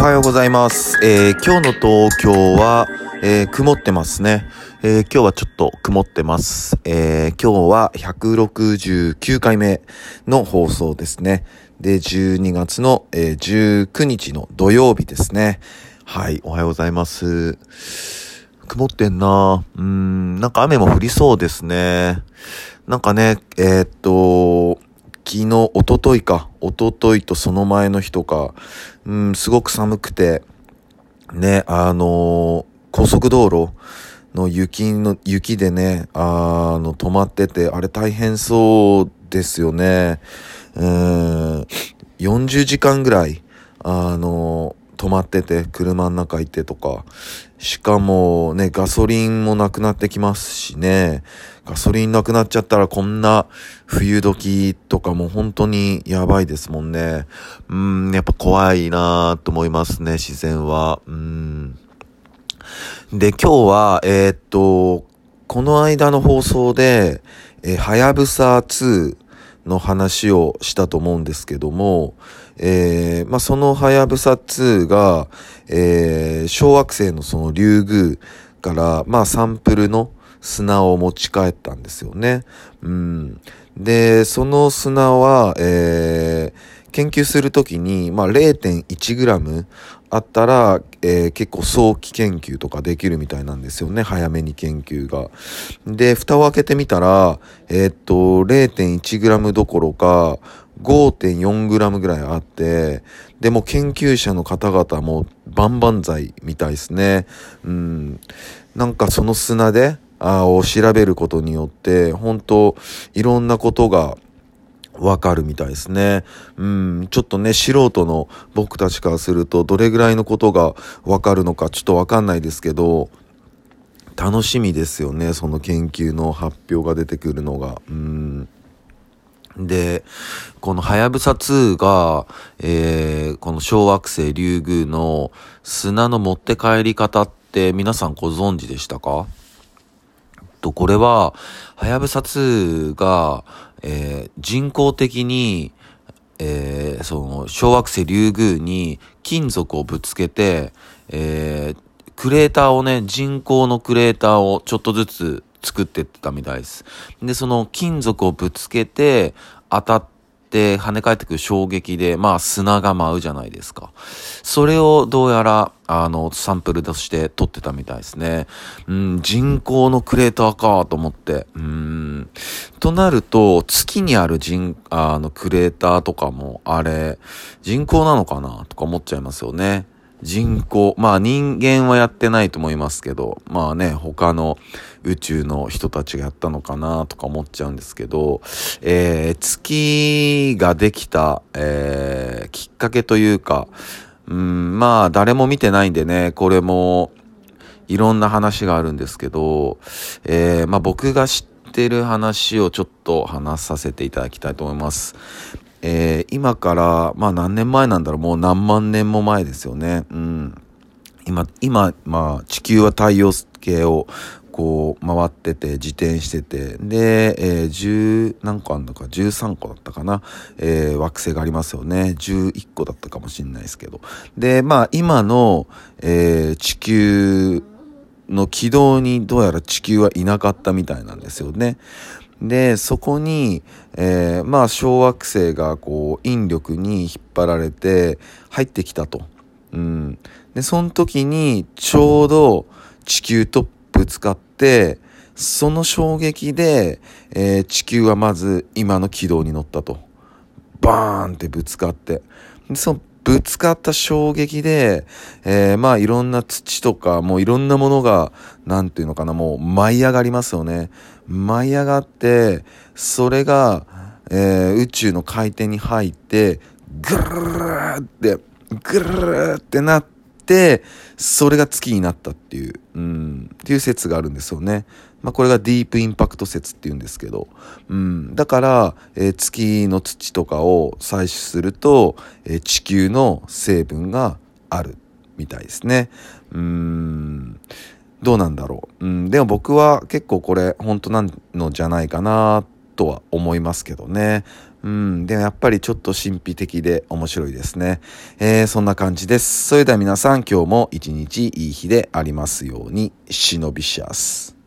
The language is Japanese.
おはようございます。えー今日の東京は、えー曇ってますね。えー今日はちょっと曇ってます。えー今日は169回目の放送ですね。で、12月の、えー19日の土曜日ですね。はい、おはようございます。曇ってんなうん、なんか雨も降りそうですね。なんかね、えっと、昨日、一昨日か、一昨日とその前の日とか、うん、すごく寒くて、ね、あのー高速道路の雪の、雪でね、あの、止まってて、あれ大変そうですよね。うん、40時間ぐらい、あの止まってて、車の中行ってとか、しかもね、ガソリンもなくなってきますしね、ガソリンなくなっちゃったらこんな冬時とかも本当にやばいですもんね。うん、やっぱ怖いなぁと思いますね、自然は。うん。で、今日は、えーっと、この間の放送で、えーはやぶさ2の話をしたと思うんですけども、えーまあ、そのはやぶさ2が、えー小惑星のそのリュウグウから、まあ、サンプルの砂を持ち帰ったんですよね。うん。で、その砂は、えー研究するときに、まあ、0.1g あったら、えー結構早期研究とかできるみたいなんですよね。早めに研究が。で、蓋を開けてみたら、えーっと、0.1g どころか、5.4g ぐらいあって、でも研究者の方々も万々歳みたいですね。うん。なんかその砂で、あを調べることによって、本当いろんなことがわかるみたいですね。うん、ちょっとね、素人の僕たちからすると、どれぐらいのことがわかるのかちょっとわかんないですけど、楽しみですよね、その研究の発表が出てくるのが。うん。で、このはやぶさ2が、えー、この小惑星リュウグウの砂の持って帰り方って皆さんご存知でしたか？と、これは、はやぶさ2が、えー人工的に、えーその、小惑星リュウグウに金属をぶつけて、えークレーターをね、人工のクレーターをちょっとずつ作ってってたみたいです。で、その金属をぶつけて、当たって跳ね返ってくる衝撃で、まあ砂が舞うじゃないですか。それをどうやら、あの、サンプルとして取ってたみたいですね。うん、人工のクレーターかと思って。うーん。となると、月にある人、あの、クレーターとかも、あれ、人工なのかなとか思っちゃいますよね。人工。まあ人間はやってないと思いますけど、まあね、他の宇宙の人たちがやったのかなとか思っちゃうんですけど、えー、月ができた、えー、きっかけというか、うん、まあ誰も見てないんでね、これも、いろんな話があるんですけど、えー、まあ僕が知ってる話をちょっと話させていただきたいと思います。えー今から、まあ何年前なんだろう、もう何万年も前ですよね。うん。今、今、まあ地球は太陽系をこう回ってて、自転してて、で、えー10何個あんのか、13個だったかな、えー惑星がありますよね。11個だったかもしれないですけど。で、まあ今の、えー地球の軌道にどうやら地球はいなかったみたいなんですよね。で、そこに、えーまあ小惑星がこう引力に引っ張られて入ってきたと。うん。で、その時にちょうど地球とぶつかって、その衝撃で、えー地球はまず今の軌道に乗ったと。バーンってぶつかって。でそのぶつかった衝撃で、えーまあいろんな土とか、もういろんなものが、なんていうのかな、もう舞い上がりますよね。舞い上がって、それが、えー宇宙の回転に入って、ぐるーって、ぐるーってなって、それが月になったっていう、うん、っていう説があるんですよね。まあこれがディープインパクト説って言うんですけど、うん、だから、えー月の土とかを採取すると、えー地球の成分があるみたいですね。うん、どうなんだろう。うん、でも僕は結構これ本当なのじゃないかなとは思いますけどね。うん。でもやっぱりちょっと神秘的で面白いですね。えー、そんな感じです。それでは皆さん今日も一日いい日でありますように、忍びシャス。